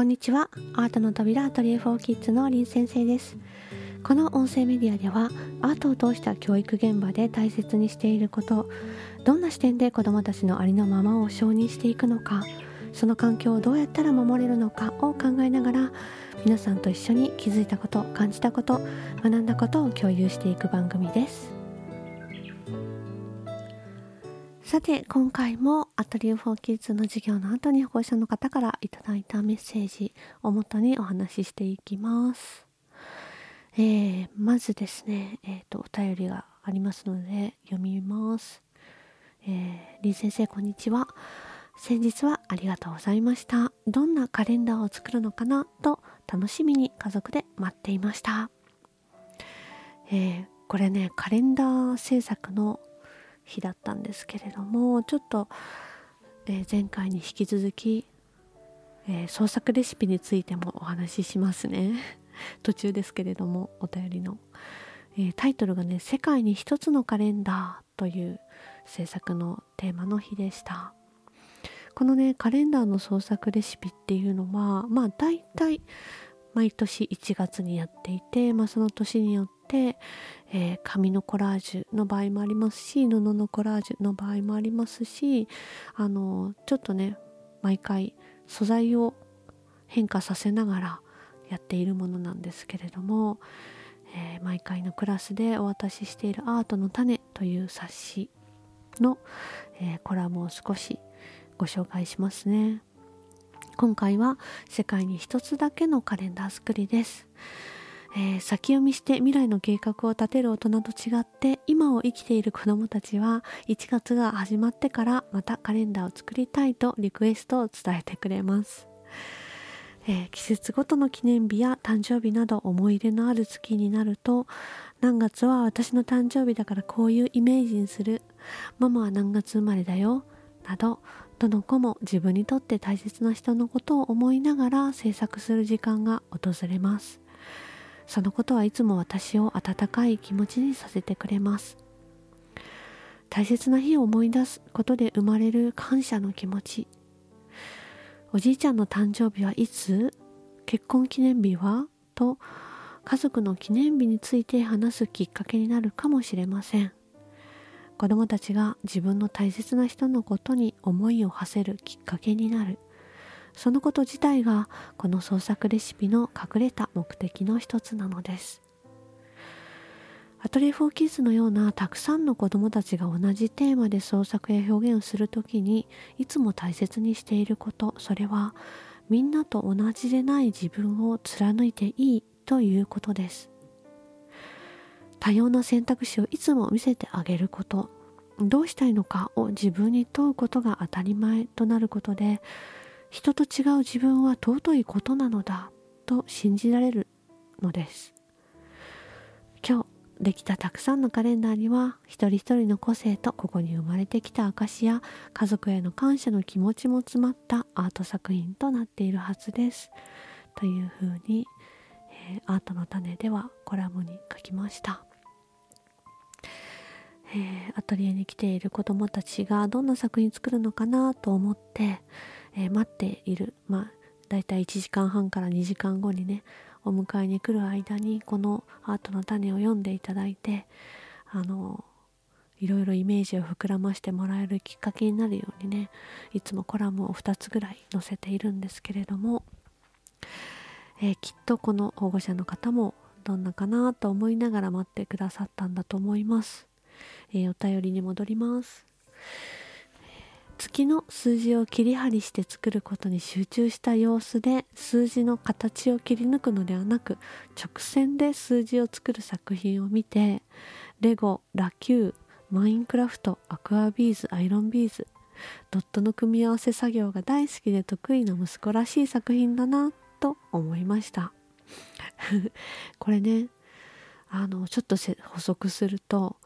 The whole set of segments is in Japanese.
こんにちは。アートの扉アトリエ4キッズの林先生です。この音声メディアではアートを通した教育現場で大切にしていることどんな視点で子どもたちのありのままを承認していくのかその環境をどうやったら守れるのかを考えながら皆さんと一緒に気づいたこと感じたこと学んだことを共有していく番組です。さて今回もアトリエフォーキッズの授業の後に保護者の方からいただいたメッセージをもとにお話ししていきます、えー、まずですね、えーと、お便りがありますので読みます、えー、林先生こんにちは。先日はありがとうございました。どんなカレンダーを作るのかなと楽しみに家族で待っていました、えー、これねカレンダー制作の日だったんですけれどもちょっと、えー、前回に引き続き、えー、創作レシピについてもお話ししますね。途中ですけれどもお便りの、えー、タイトルがね「世界に一つのカレンダー」という制作のテーマの日でした。このねカレンダーの創作レシピっていうのはまあ大体毎年1月にやっていて、まあ、その年によって、えー、紙のコラージュの場合もありますし布のコラージュの場合もありますしあのちょっとね毎回素材を変化させながらやっているものなんですけれども、えー、毎回のクラスでお渡ししている「アートの種」という冊子の、えー、コラムを少しご紹介しますね。今回は世界に一つだけのカレンダー作りです、えー、先読みして未来の計画を立てる大人と違って今を生きている子どもたちは1月が始まってからまたカレンダーを作りたいとリクエストを伝えてくれます、えー、季節ごとの記念日や誕生日など思い入れのある月になると何月は私の誕生日だからこういうイメージにする。ママは何月生まれだよ。などどの子も自分にとって大切な人のことを思いながら制作する時間が訪れます。そのことはいつも私を温かい気持ちにさせてくれます。大切な日を思い出すことで生まれる感謝の気持ち。おじいちゃんの誕生日はいつ？結婚記念日は？と家族の記念日について話すきっかけになるかもしれません。子供たちが自分の大切な人のことに思いを馳せるきっかけになる。そのこと自体がこの創作レシピの隠れた目的の一つなのです。アトリエ・フォー・キッズのようなたくさんの子どもたちが同じテーマで創作や表現をするときにいつも大切にしていることそれはみんなと同じでない自分を貫いていいということです。多様な選択肢をいつも見せてあげること。どうしたいのかを自分に問うことが当たり前となることで人と違う自分は尊いことなのだと信じられるのです。今日できたたくさんのカレンダーには一人一人の個性とここに生まれてきた証や家族への感謝の気持ちも詰まったアート作品となっているはずです。というふうに、えー、アートの種ではコラムに書きました。えー、アトリエに来ている子どもたちがどんな作品作るのかなと思って、えー、待っているまあだいたい1時間半から2時間後にねお迎えに来る間にこのアートの種を読んでいただいてあのいろいろイメージを膨らましてもらえるきっかけになるようにねいつもコラムを2つぐらい載せているんですけれども、えー、きっとこの保護者の方もどんなかなと思いながら待ってくださったんだと思います。えー、お便りに戻ります。月の数字を切り張りして作ることに集中した様子で数字の形を切り抜くのではなく直線で数字を作る作品を見てレゴラキューマインクラフトアクアビーズアイロンビーズドットの組み合わせ作業が大好きで得意な息子らしい作品だなと思いました。これねあのちょっと補足すると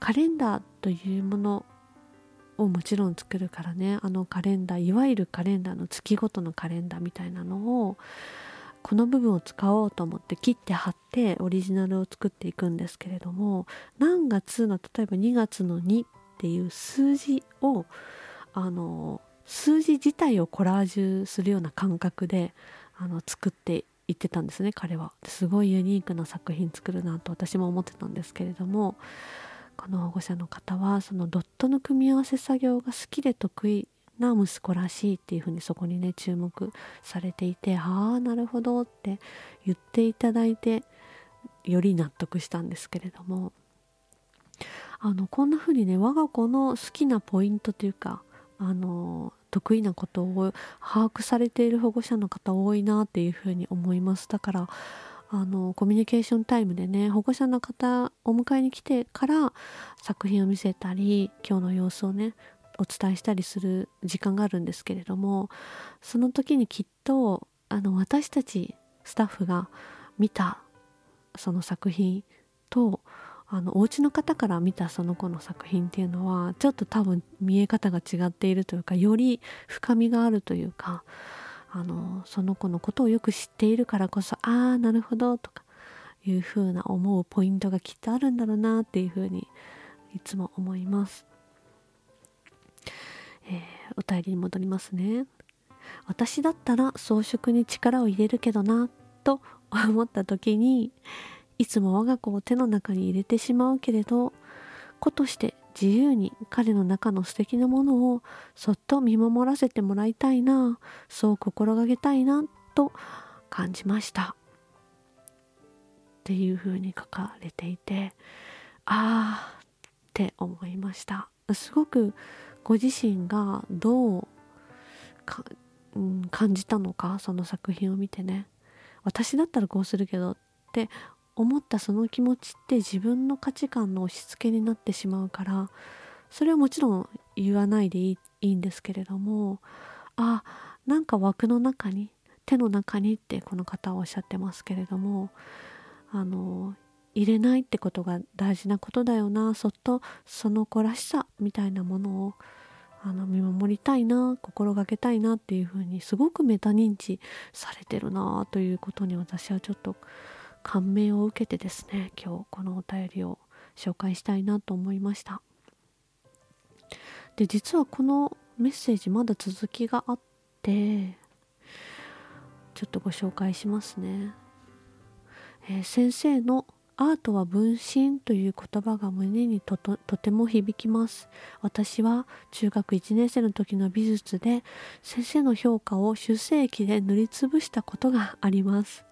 カレンダーというものをもちろん作るからね。あのカレンダーいわゆるカレンダーの月ごとのカレンダーみたいなのをこの部分を使おうと思って切って貼ってオリジナルを作っていくんですけれども何月の例えば2月の2っていう数字をあの数字自体をコラージュするような感覚であの作っていってたんですね彼は。すごいユニークな作品作るなと私も思ってたんですけれどもこの保護者の方はそのドットの組み合わせ作業が好きで得意な息子らしいっていうふうにそこにね注目されていてああなるほどって言っていただいてより納得したんですけれども。あのこんな風にね我が子の好きなポイントというかあの得意なことを把握されている保護者の方多いなっていうふうに思います。だからあのコミュニケーションタイムでね保護者の方お迎えに来てから作品を見せたり今日の様子をねお伝えしたりする時間があるんですけれどもその時にきっとあの私たちスタッフが見たその作品とあのお家の方から見たその子の作品っていうのはちょっと多分見え方が違っているというかより深みがあるというかあのその子のことをよく知っているからこそああなるほどとかいうふうな思うポイントがきっとあるんだろうなっていうふうにいつも思います。えー、お便りに戻りますね。私だったら装飾に力を入れるけどなと思った時にいつも我が子を手の中に入れてしまうけれど子として自由に彼の中の素敵なものをそっと見守らせてもらいたいな。そう心がけたいなと感じました。っていうふうに書かれていてああって思いました。すごくご自身がどうか、うん、感じたのかその作品を見てね。私だったらこうするけどって思ったその気持ちって自分の価値観の押し付けになってしまうからそれはもちろん言わないでいいいいんですけれどもあなんか枠の中に手の中にってこの方はおっしゃってますけれどもあの入れないってことが大事なことだよなそっとその子らしさみたいなものをあの見守りたいな心がけたいなっていうふうにすごくメタ認知されてるなということに私はちょっと感銘を受けてですね今日このお便りを紹介したいなと思いました。で実はこのメッセージまだ続きがあってちょっとご紹介しますね、えー、先生のアートは分身という言葉が胸にとても響きます。私は中学1年生の時の美術で先生の評価を修正液で塗りつぶしたことがあります。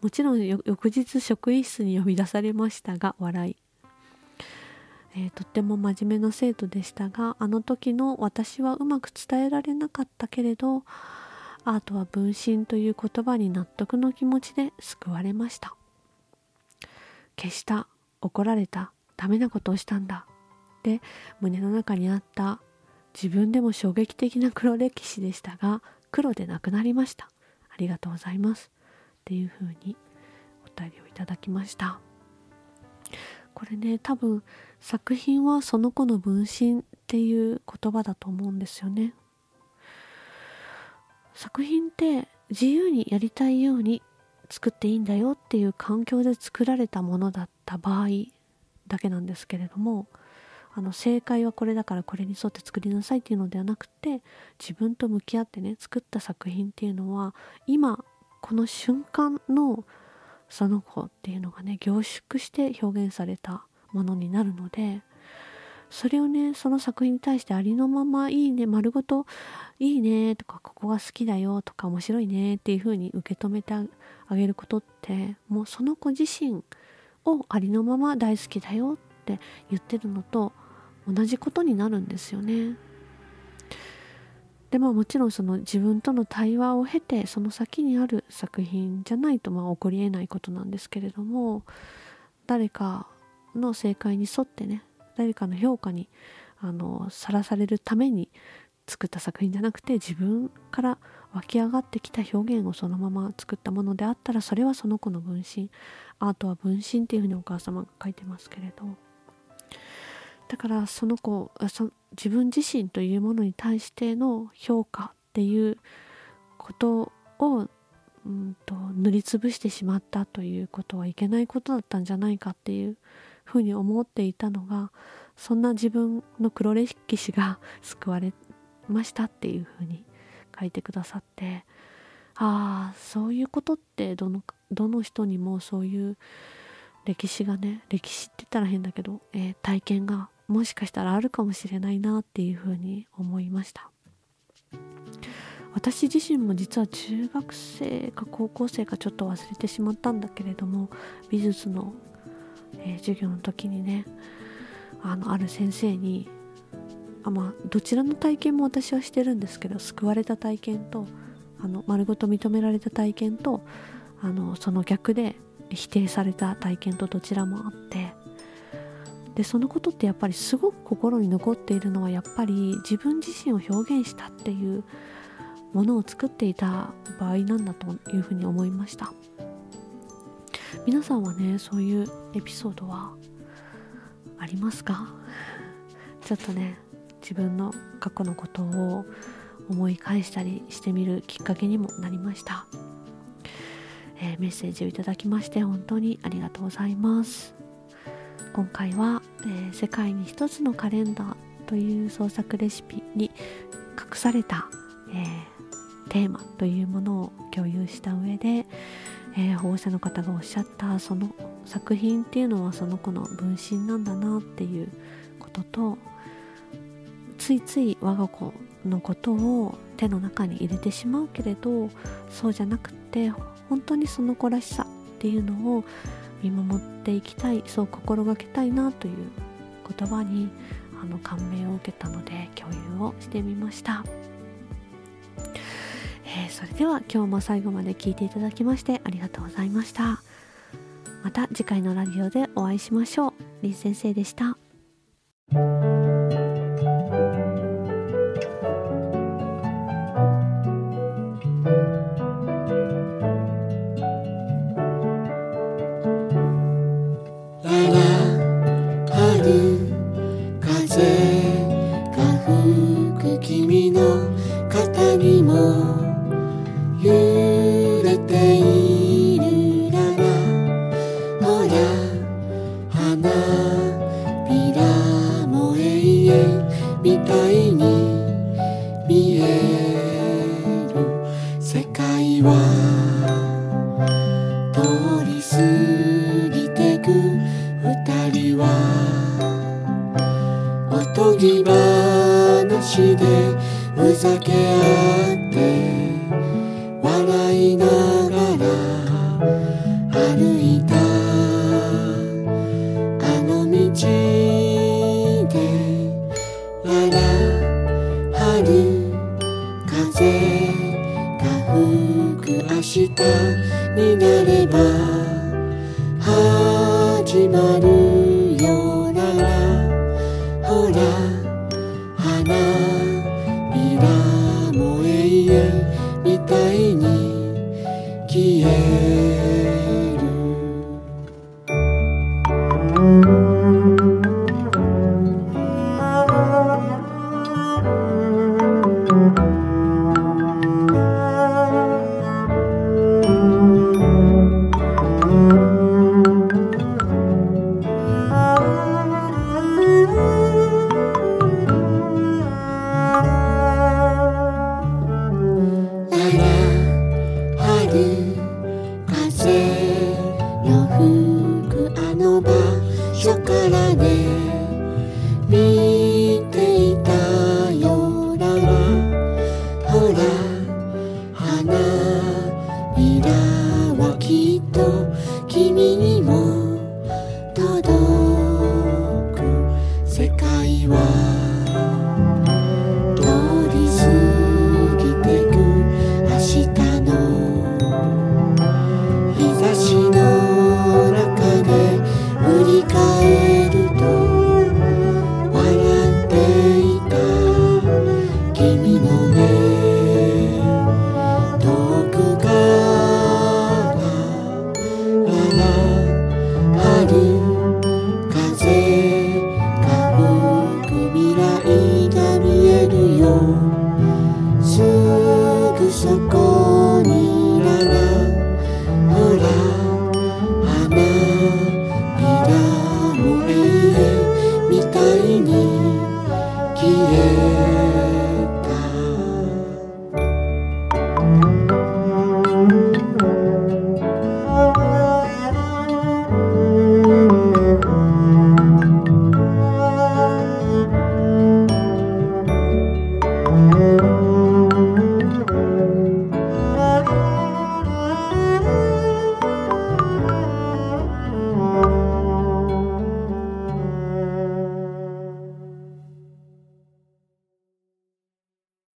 もちろん翌日職員室に呼び出されましたが笑い、えー、とっても真面目な生徒でしたがあの時の私はうまく伝えられなかったけれどアートは分身という言葉に納得の気持ちで救われました。消した怒られたダメなことをしたんだ。で胸の中にあった自分でも衝撃的な黒歴史でしたが黒でなくなりました。ありがとうございます。っていう風にお便りをいただきました。これね多分作品はその子の分身っていう言葉だと思うんですよね。作品って自由にやりたいように作っていいんだよっていう環境で作られたものだった場合だけなんですけれどもあの正解はこれだからこれに沿って作りなさいっていうのではなくて自分と向き合ってね作った作品っていうのは今この瞬間のその子っていうのがね凝縮して表現されたものになるのでそれをねその作品に対してありのままいいね丸ごといいねとかここが好きだよとか面白いねっていう風に受け止めてあげることってもうその子自身をありのまま大好きだよって言ってるのと同じことになるんですよね。でまあもちろんその自分との対話を経てその先にある作品じゃないとまあ起こりえないことなんですけれども誰かの正解に沿ってね誰かの評価にさらされるために作った作品じゃなくて自分から湧き上がってきた表現をそのまま作ったものであったらそれはその子の分身アートは分身っていうふうにお母様が書いてますけれど。だからその子そ自分自身というものに対しての評価っていうことを、うんと、塗りつぶしてしまったということはいけないことだったんじゃないかっていうふうに思っていたのがそんな自分の黒歴史が救われましたっていうふうに書いてくださってああそういうことってどのどの人にもそういう歴史がね歴史って言ったら変だけど、えー、体験がもしかしたらあるかもしれないなっていうふうに思いました。私自身も実は中学生か高校生かちょっと忘れてしまったんだけれども美術の、えー、授業の時にねあのある先生にあまあどちらの体験も私はしてるんですけど救われた体験とあの丸ごと認められた体験とあのその逆で否定された体験とどちらもあってでそのことってやっぱりすごく心に残っているのはやっぱり自分自身を表現したっていうものを作っていた場合なんだというふうに思いました。皆さんはねそういうエピソードはありますか？ちょっとね自分の過去のことを思い返したりしてみるきっかけにもなりました、えー、メッセージをいただきまして本当にありがとうございます。今回は、えー、世界に一つのカレンダーという創作レシピに隠された、えー、テーマというものを共有した上で、え保護者の方がおっしゃったその作品っていうのはその子の分身なんだなっていうこととついつい我が子のことを手の中に入れてしまうけれどそうじゃなくって本当にその子らしさっていうのを見守っていきたい。そう心がけたいなという言葉にあの感銘を受けたので共有をしてみました、えー、それでは今日も最後まで聞いていただきましてありがとうございました。また次回のラジオでお会いしましょう。りん先生でした。過ぎてく。二人はおとぎ話でふざけ合って笑いながら歩いた。あの道でやら春風が吹く明日になれば 하지 말으려 나라. 허락하나